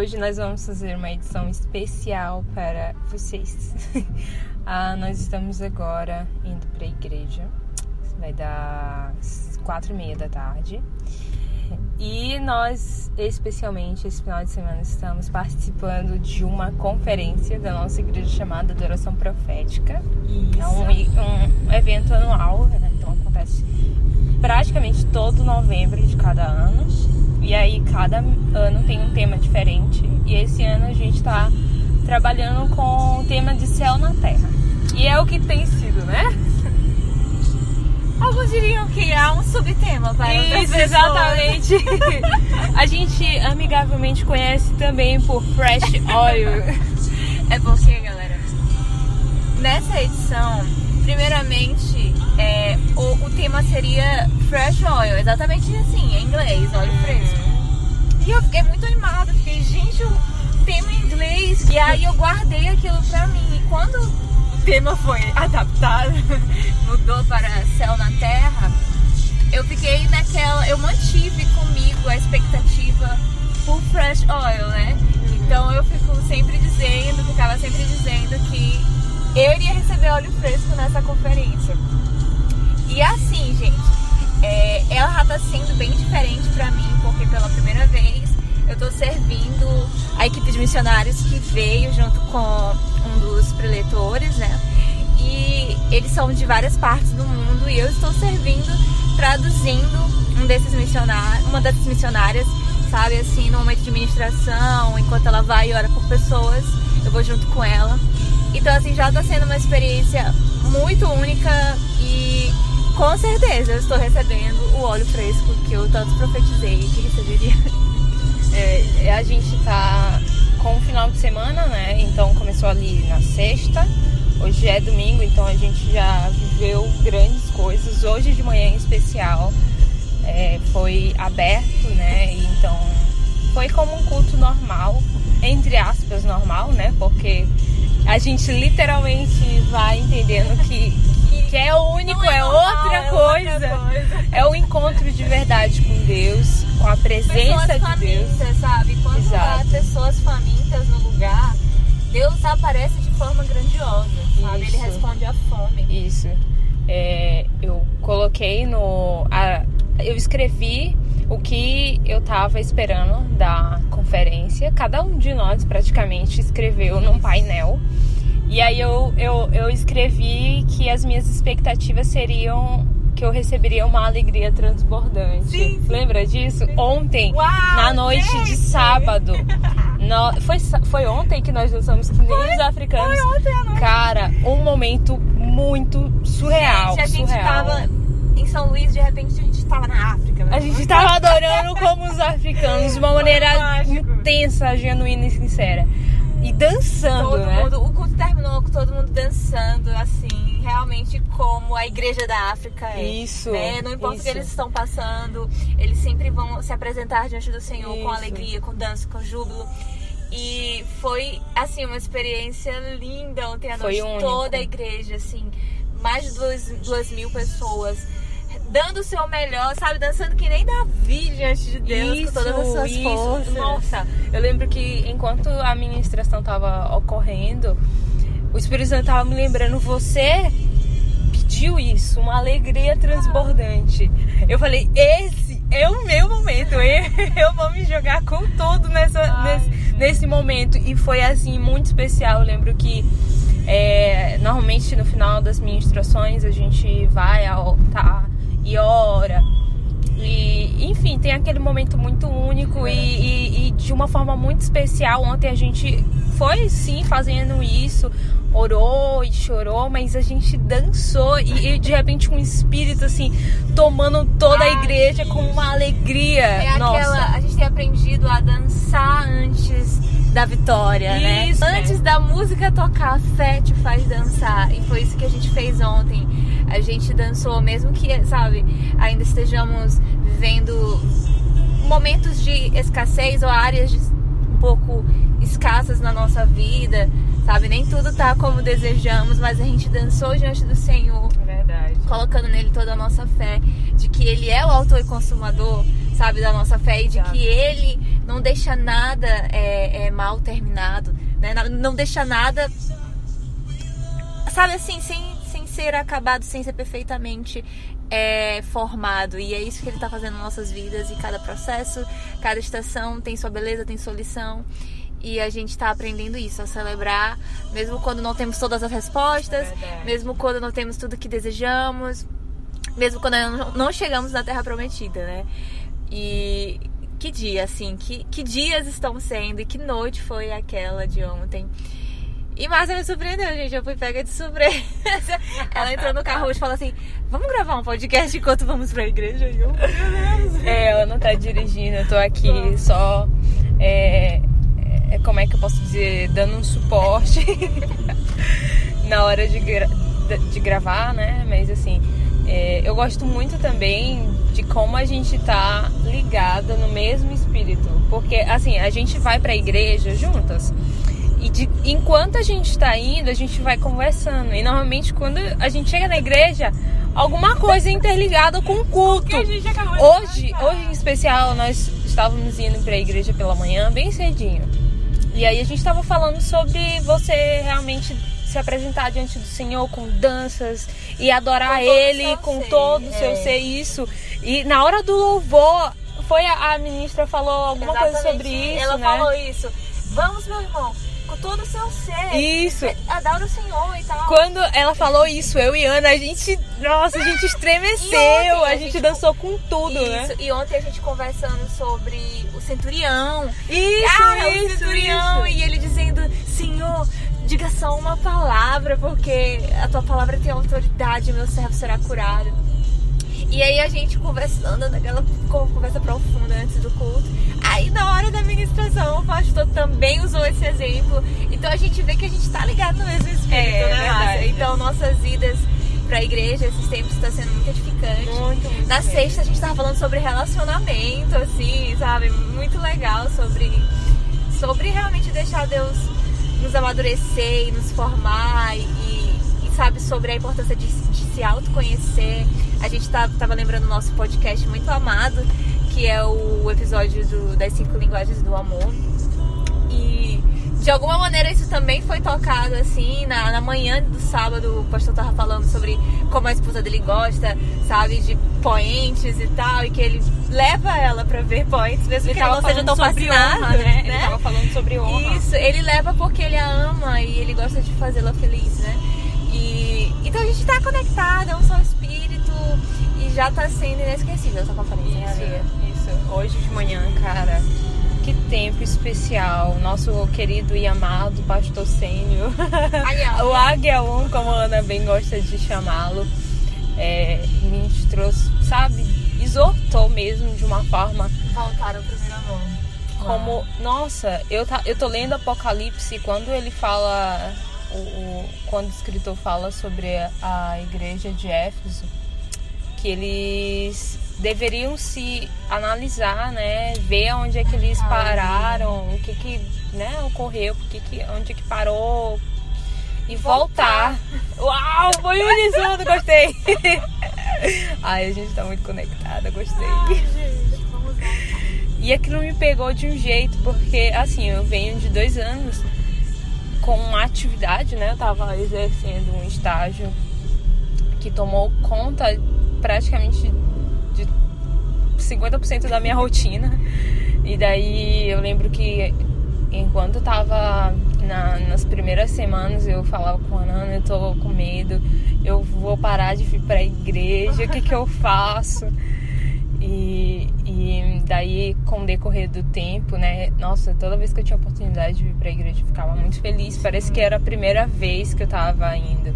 Hoje nós vamos fazer uma edição especial para vocês. ah, nós estamos agora indo para a igreja. Vai dar quatro e meia da tarde. E nós, especialmente esse final de semana, estamos participando de uma conferência da nossa igreja chamada Adoração Profética. Isso. É um, um evento anual, né? então acontece praticamente todo novembro de cada ano. E aí cada ano tem um tema diferente. E esse ano a gente está trabalhando com o tema de céu na terra. E é o que tem sido, né? Alguns diriam que há um subtema para Isso, exatamente. a gente amigavelmente conhece também por Fresh Oil. é porque, galera, nessa edição, primeiramente, é, o, o tema seria Fresh Oil, exatamente assim, em inglês, óleo fresco. E eu fiquei muito animada, fiquei, gente, o tema em inglês. E aí eu guardei aquilo pra mim. E quando o tema foi adaptado, mudou para Céu na Terra, eu fiquei naquela. Eu mantive comigo a expectativa por Fresh Oil, né? Então eu fico sempre dizendo, ficava sempre dizendo que eu iria receber óleo fresco nessa conferência. E assim, gente, é, ela já tá sendo bem diferente para mim, porque pela primeira vez eu tô servindo a equipe de missionários que veio junto com um dos preletores, né? E eles são de várias partes do mundo e eu estou servindo, traduzindo um desses missionários, uma dessas missionárias, sabe, assim, no momento de ministração, enquanto ela vai e ora por pessoas, eu vou junto com ela. Então, assim, já tá sendo uma experiência muito única e com certeza eu estou recebendo o óleo fresco que eu tanto profetizei que receberia. É, é, a gente tá com o final de semana, né? Então começou ali na sexta, hoje é domingo, então a gente já viveu grandes coisas. Hoje de manhã em especial é, foi aberto, né? Então foi como um culto normal, entre aspas, normal, né? Porque a gente literalmente vai entendendo que coisa. outra coisa. É o encontro de verdade com Deus, com a presença pessoas de Deus. sabe? Quando Exato. há pessoas famintas no lugar, Deus aparece de forma grandiosa, sabe? Isso. Ele responde à fome. Isso. É, eu coloquei no. A, eu escrevi o que eu estava esperando da conferência. Cada um de nós praticamente escreveu num painel e aí eu, eu, eu escrevi que as minhas expectativas seriam que eu receberia uma alegria transbordante. Sim, sim. Lembra disso? Sim. Ontem, Uau, na noite gente. de sábado. no, foi, foi ontem que nós dançamos que nem foi, os africanos. Foi ontem à noite. Cara, um momento muito surreal. Gente, a gente surreal. tava em São Luís, de repente a gente tava na África. Né? A gente tava adorando como os africanos, de uma maneira intensa, genuína e sincera. E dançando, todo né? Mundo, o culto terminou com todo mundo dançando, assim, realmente como a igreja da África é. Isso. Né? Não importa isso. o que eles estão passando, eles sempre vão se apresentar diante do Senhor isso. com alegria, com dança, com júbilo. E foi, assim, uma experiência linda ontem à noite. Toda a igreja, assim, mais de duas, duas mil pessoas dando o seu melhor, sabe? Dançando que nem Davi diante de Deus, isso, com todas as suas isso. forças. Nossa, eu lembro que enquanto a ministração estava ocorrendo, o Espírito Santo estava me lembrando, você pediu isso, uma alegria transbordante. Eu falei, esse é o meu momento, eu vou me jogar com tudo nessa, Ai, nesse, nesse momento. E foi assim, muito especial. Eu lembro que é, normalmente no final das ministrações a gente vai ao altar e ora. Enfim, tem aquele momento muito único e, e, e, de uma forma muito especial. Ontem a gente foi sim fazendo isso, orou e chorou, mas a gente dançou e, e de repente um espírito assim tomando toda a igreja com uma alegria. É Nossa. aquela, a gente tem aprendido a dançar antes da vitória, né? isso, né? Antes da música tocar, a fé te faz dançar. E foi isso que a gente fez ontem a gente dançou, mesmo que, sabe, ainda estejamos vivendo momentos de escassez ou áreas um pouco escassas na nossa vida, sabe? Nem tudo tá como desejamos, mas a gente dançou diante do Senhor. Verdade. Colocando nele toda a nossa fé, de que ele é o autor e consumador, sabe, da nossa fé e de que ele não deixa nada é, é, mal terminado, né? Não deixa nada, sabe assim, sem, sem ser acabado, sem ser perfeitamente é, formado. E é isso que ele está fazendo nas nossas vidas. E cada processo, cada estação tem sua beleza, tem sua lição. E a gente está aprendendo isso, a celebrar, mesmo quando não temos todas as respostas, é mesmo quando não temos tudo que desejamos, mesmo quando não chegamos na Terra Prometida, né? E que dia, assim, que, que dias estão sendo e que noite foi aquela de ontem. E Márcia me surpreendeu, gente. Eu fui pega de surpresa. Ela entrou no carro hoje e falou assim: Vamos gravar um podcast enquanto vamos pra igreja? E eu, É, ela não tá dirigindo, eu tô aqui só. É, é, como é que eu posso dizer? Dando um suporte na hora de, gra de gravar, né? Mas assim, é, eu gosto muito também de como a gente tá ligada no mesmo espírito. Porque, assim, a gente vai pra igreja juntas. E de, enquanto a gente está indo, a gente vai conversando. E normalmente quando a gente chega na igreja, alguma coisa é interligada com o culto. Hoje, hoje em especial, nós estávamos indo para a igreja pela manhã, bem cedinho. E aí a gente estava falando sobre você realmente se apresentar diante do Senhor com danças e adorar Ele com todo o seu é. ser isso. E na hora do louvor, foi a, a ministra falou alguma Exatamente. coisa sobre isso, Ela né? falou isso. Vamos, meu irmão com todo o seu ser. Isso. Adora o Senhor e tal. Quando ela falou isso, eu e Ana, a gente, nossa, a gente estremeceu, ontem, a, gente, gente dançou com tudo, né? isso. né? E ontem a gente conversando sobre o centurião. Isso, ah, isso, o centurião isso. e ele dizendo, Senhor, diga só uma palavra, porque a tua palavra tem autoridade, meu servo será curado. E aí a gente conversando naquela conversa profunda antes do culto. Aí na hora da ministração o pastor também usou esse exemplo. Então a gente vê que a gente tá ligado no mesmo espírito, é, né, Então nossas vidas pra igreja esses tempos está sendo muito edificante. Muito, muito Na sexta a gente tava falando sobre relacionamento, assim, sabe? Muito legal sobre, sobre realmente deixar Deus nos amadurecer e nos formar e sabe, sobre a importância de, de se autoconhecer a gente tá, tava lembrando o nosso podcast muito amado, que é o episódio do, das cinco linguagens do amor. E de alguma maneira isso também foi tocado assim, na, na manhã do sábado o pastor tava falando sobre como a esposa dele gosta, sabe, de poentes e tal, e que ele leva ela para ver poentes, mesmo ele que ela não seja tão fascinada, honra, né? né? Ele tava falando sobre honra. Isso, ele leva porque ele a ama e ele gosta de fazê-la feliz, né? E então a gente tá conectada, é um só espírito e já tá sendo inesquecível essa conferência. Isso, né, isso. Hoje de manhã, cara, que tempo especial. Nosso querido e amado pastor Sênio, o Águia 1, como a Ana bem gosta de chamá-lo, é, ministrou, sabe, exortou mesmo de uma forma. Voltaram o primeiro amor. Como, nossa, eu, tá, eu tô lendo Apocalipse quando ele fala o, o, quando o escritor fala sobre a igreja de Éfeso, que eles deveriam se analisar, né, ver onde é que eles pararam, o que que, né, ocorreu, porque que, onde é que parou e voltar. voltar. Uau, foi unisando, gostei. Ai, a gente tá muito conectada, gostei. Ai, gente, vamos lá. E aquilo me pegou de um jeito, porque assim, eu venho de dois anos com uma atividade, né? Eu tava exercendo um estágio que tomou conta praticamente de 50% da minha rotina. E daí eu lembro que enquanto eu tava na, nas primeiras semanas, eu falava com a Ana, eu tô com medo, eu vou parar de vir pra igreja, o que que eu faço? E, e daí, com o decorrer do tempo, né? Nossa, toda vez que eu tinha oportunidade de vir pra igreja, eu ficava muito feliz. Parece que era a primeira vez que eu tava indo.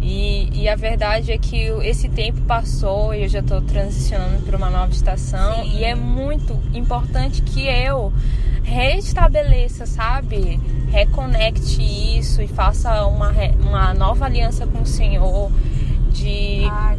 E, e a verdade é que esse tempo passou e eu já estou transicionando para uma nova estação. Sim. E é muito importante que eu restabeleça, sabe? Reconecte isso e faça uma, uma nova aliança com o Senhor. De. Ai,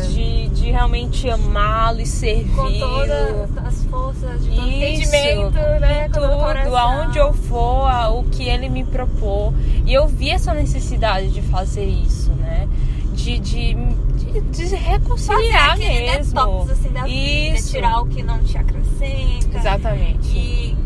de, de realmente amá-lo e servir. Com todas as forças de todo entendimento, né? Tudo, aonde eu for, o que ele me propor. E eu vi essa necessidade de fazer isso, né? De, de, de, de reconciliar fazer mesmo. Detox, assim, da isso. Vida, tirar o que não te acrescenta. Exatamente. E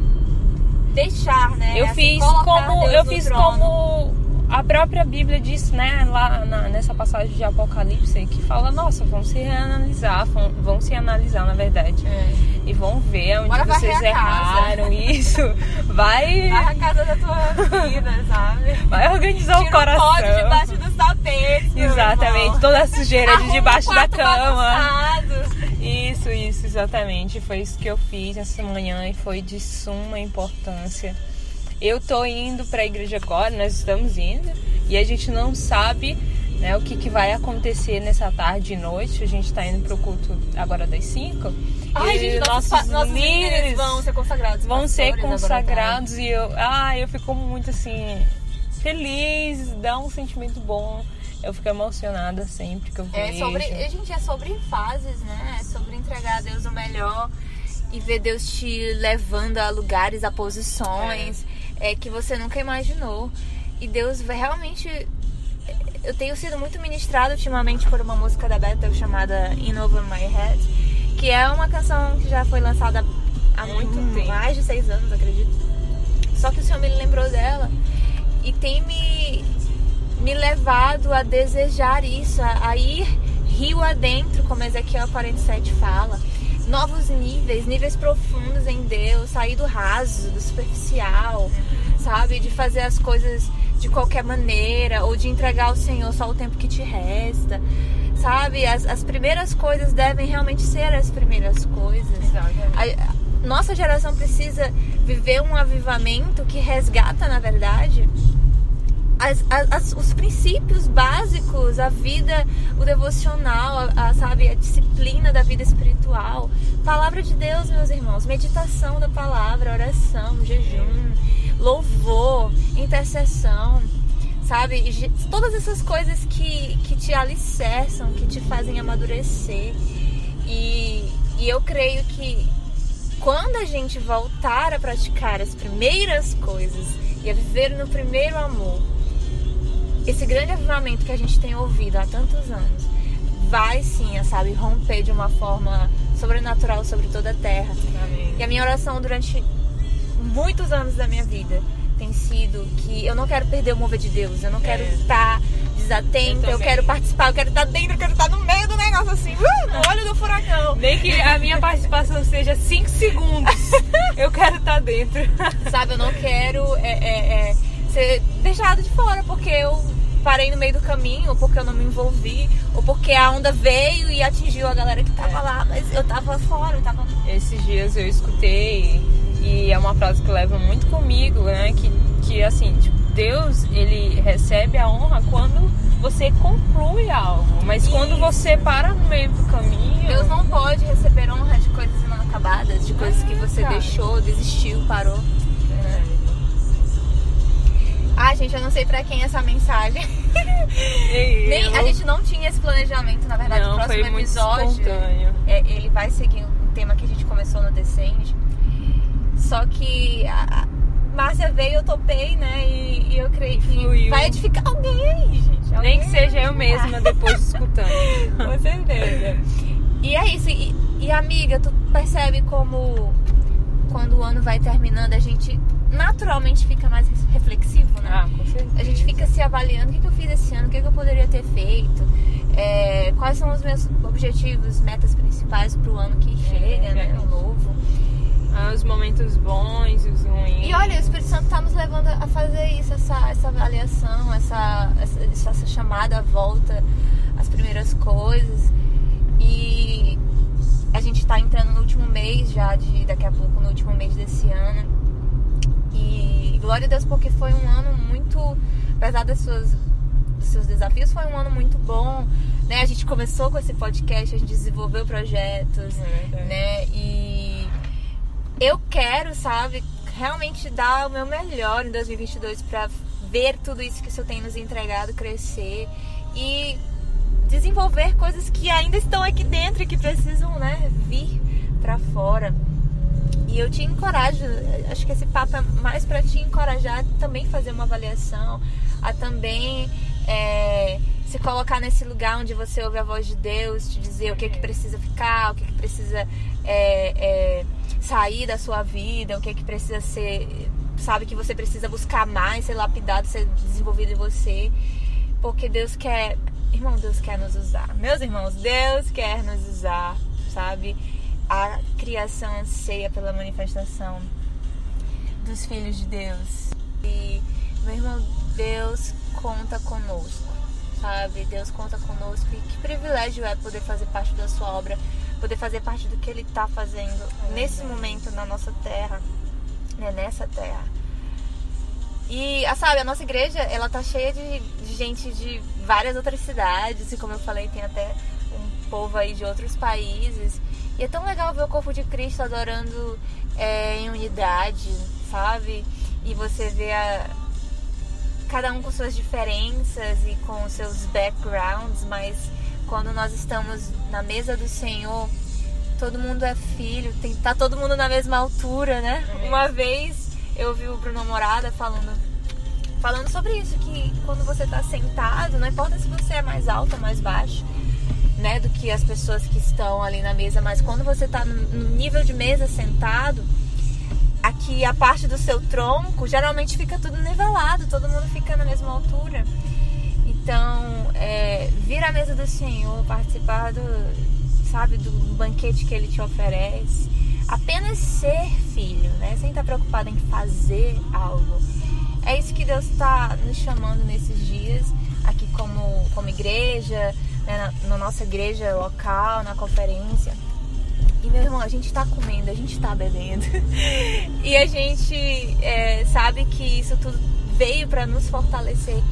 deixar, né? Eu assim, fiz como eu fiz trono. como a própria Bíblia diz, né, lá na- nessa passagem de Apocalipse, que fala, nossa, vão se reanalisar, vão, vão se analisar, na verdade, É. e vão ver onde Bora vocês erraram, isso. Vai, Vai a casa da tua vida, sabe? vai organizar o Tira coração. o pó de debaixo dos tapetes. Exatamente, toda a sujeira de debaixo da cama. bagunçado. Isso, isso, exatamente. Foi isso que eu fiz essa manhã e foi de suma importância. Eu tô indo para a igreja agora, nós estamos indo, e a gente não sabe né, o que, que vai acontecer nessa tarde e noite. A gente tá indo pro culto agora das 5. Ai, e gente, nossos, nossos nossos líderes vão ser consagrados. vão ser consagrados e eu, ah, eu fico muito assim feliz, dá um sentimento bom. Eu fico emocionada sempre que eu É vejo. sobre, gente, é sobre fases, né? É sobre entregar a Deus o melhor e ver Deus te levando a lugares, a posições é. Que você nunca imaginou. E Deus realmente. Eu tenho sido muito ministrada ultimamente por uma música da Bethel chamada In Over My Head, que é uma canção que já foi lançada há muito tempo. mais de seis anos, acredito. Só que o Senhor me lembrou dela e tem me, me levado a desejar isso, a, a ir rio adentro, como Ezequiel 47 fala. Novos níveis, níveis profundos em Deus, sair do raso, do superficial, sabe? De fazer as coisas de qualquer maneira, ou de entregar ao Senhor só o tempo que te resta, sabe? As, as primeiras coisas devem realmente ser as primeiras coisas. Exatamente. A- a nossa geração precisa viver um avivamento que resgata, na verdade, as- as- os princípios básicos, a vida, o devocional, a, a, sabe, a disciplina da vida espiritual. Palavra de Deus, meus irmãos, meditação da palavra, oração, jejum, louvor, intercessão, sabe? Todas essas coisas que, que te alicerçam, que te fazem amadurecer. E, e eu creio que quando a gente voltar a praticar as primeiras coisas e a viver no primeiro amor, esse grande avivamento que a gente tem ouvido há tantos anos vai sim, sabe, romper de uma forma sobrenatural sobre toda a terra. Amém. E a minha oração durante muitos anos da minha vida tem sido que eu não quero perder o mover de Deus, eu não quero É. estar desatenta, Eu eu, também. quero participar, eu quero estar dentro, eu quero estar no meio do negócio assim, uh, no olho do furacão. Nem que a minha participação seja 5 segundos. Eu quero estar dentro. Sabe, eu não quero é, é, é, ser deixado de fora porque eu parei no meio do caminho, ou porque eu não me envolvi, ou porque a onda veio e atingiu a galera que tava É. lá, mas eu tava fora, eu tava. Esses dias eu escutei e é uma frase que leva muito comigo, né? Que, que assim, tipo, Deus ele recebe a honra quando você conclui algo, mas quando Isso. você para no meio do caminho, Deus não pode receber honra de coisas inacabadas, de coisas que você cara. deixou, desistiu, parou. Ah, gente, eu não sei pra quem é essa mensagem. Nem, a gente não tinha esse planejamento, na verdade. o não próximo foi muito episódio. espontâneo. É, ele vai seguir um tema que a gente começou no Descende. Só que a Márcia veio, eu topei, né? E, e eu creio que Fluiu. vai edificar alguém aí, gente. Nem Alguém que seja eu mesma depois escutando. Com certeza. E é isso. E, e, amiga, tu percebe como quando o ano vai terminando, a gente naturalmente fica mais reflexivo, né? Ah, com certeza. A gente fica se avaliando o que, que eu fiz esse ano, o que, que eu poderia ter feito, é, quais são os meus objetivos, metas principais para o ano que chega, né? verdade. O novo. Ah, os momentos bons os ruins. E olha, o Espírito Santo está nos levando a fazer isso, essa, essa avaliação, essa, essa, essa chamada à volta às primeiras coisas. E a gente está entrando no último mês já, de daqui a pouco, no último mês desse ano. E glória a Deus, porque foi um ano muito, apesar das suas, dos seus desafios, foi um ano muito bom. Né? A gente começou com esse podcast, a gente desenvolveu projetos, É né? E eu quero, sabe, realmente dar o meu melhor em 2022 para ver tudo isso que o Senhor tem nos entregado crescer e desenvolver coisas que ainda estão aqui dentro e que precisam, né, vir para fora. E eu te encorajo, acho que esse papo é mais para te encorajar a também fazer uma avaliação, a também é, se colocar nesse lugar onde você ouve a voz de Deus, te dizer o que, que precisa ficar, o que, que precisa é, é, sair da sua vida, o que, que precisa ser, sabe, que você precisa buscar mais, ser lapidado, ser desenvolvido em você. Porque Deus quer, irmão, Deus quer nos usar. Meus irmãos, Deus quer nos usar, sabe? A criação anseia pela manifestação dos filhos de Deus. E, meu irmão, Deus conta conosco, sabe? Deus conta conosco e que privilégio é poder fazer parte da sua obra, poder fazer parte do que Ele está fazendo é, nesse momento na nossa terra, né? nessa terra. E, sabe, a nossa igreja, ela tá cheia de, de gente de várias outras cidades, e como eu falei, tem até um povo aí de outros países. E é tão legal ver o corpo de Cristo adorando é, em unidade, sabe? E você vê a, cada um com suas diferenças e com seus backgrounds, mas quando nós estamos na mesa do Senhor, todo mundo é filho, tem, tá todo mundo na mesma altura, né? É. Uma vez eu vi o Bruno Morada falando falando sobre isso que quando você está sentado, não importa se você é mais alto ou mais baixo, né, do que as pessoas que estão ali na mesa, mas quando você está no nível de mesa sentado, aqui a parte do seu tronco, geralmente fica tudo nivelado, todo mundo fica na mesma altura. Então, é, vir à mesa do Senhor, participar do, sabe, do banquete que Ele te oferece, apenas ser filho, né? Sem estar preocupado em fazer algo. É isso que Deus está nos chamando nesses dias, aqui como, como igreja, né? na, na nossa igreja local, na conferência e meu irmão, a gente tá comendo, a gente tá bebendo. e a gente é, sabe que isso tudo veio para nos fortalecer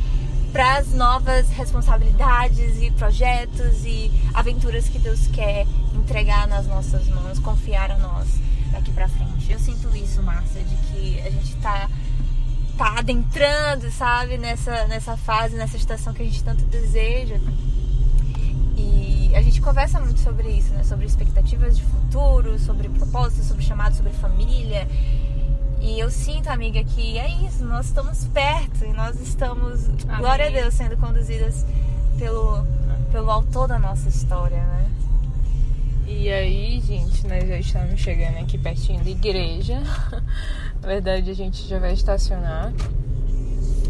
para as novas responsabilidades e projetos e aventuras que Deus quer entregar nas nossas mãos, confiar a nós daqui para frente. Eu sinto isso, Márcia, de que a gente tá tá adentrando, sabe, nessa nessa fase, nessa estação que a gente tanto deseja a gente conversa muito sobre isso, né? Sobre expectativas de futuro, sobre propósitos, sobre chamado, sobre família. E eu sinto, amiga, que é isso, nós estamos perto e nós estamos, Amém. glória a Deus, sendo conduzidas pelo, pelo autor da nossa história, né? E aí, gente, nós já estamos chegando aqui pertinho da igreja. Na verdade, a gente já vai estacionar.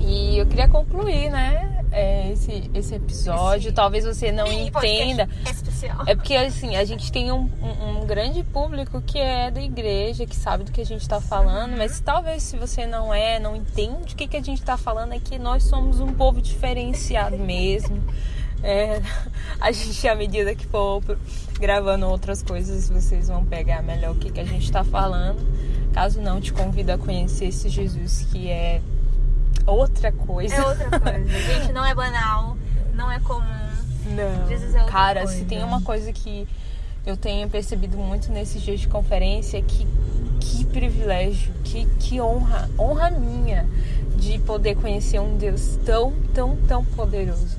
E eu queria concluir, né? É, esse, esse episódio. Esse Talvez você não entenda. Especial. É porque assim, a gente tem um, um, um, grande público que é da igreja, que sabe do que a gente está falando, uhum. mas talvez se você não é, não entende o que, que a gente está falando, é que nós somos um povo diferenciado mesmo. É, a gente, à medida que for gravando outras coisas, vocês vão pegar melhor o que, que a gente está falando. Caso não, te convido a conhecer esse Jesus que é outra coisa. É outra coisa. Gente, não é banal, não é comum. Não. Jesus é outra Cara, coisa. se tem uma coisa que eu tenho percebido muito nesses dias de conferência, é que que privilégio, que, que honra, honra minha de poder conhecer um Deus tão, tão, tão poderoso.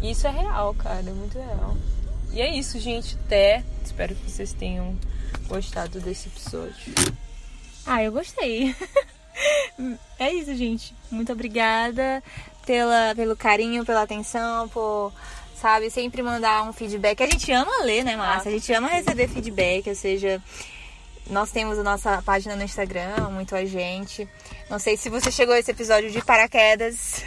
Isso é real, cara, é muito real. E é isso, gente. Até. Espero que vocês tenham gostado desse episódio. Ah, eu gostei. É isso, gente. Muito obrigada pela, pelo carinho, pela atenção, por, sabe, sempre mandar um feedback. A gente ama ler, né, Márcia? A gente ama receber feedback, ou seja, nós temos a nossa página no Instagram, muito a gente. Não sei se você chegou a esse episódio de paraquedas,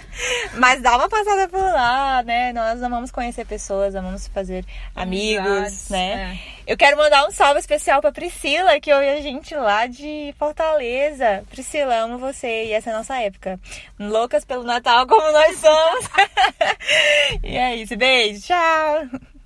mas dá uma passada por lá, né? Nós amamos conhecer pessoas, amamos fazer amigos, né? É. Eu quero mandar um salve especial pra Priscila, que ouve a gente lá de Fortaleza. Priscila, amo você e essa é a nossa época. Loucas pelo Natal como nós somos. e é isso, beijo, tchau!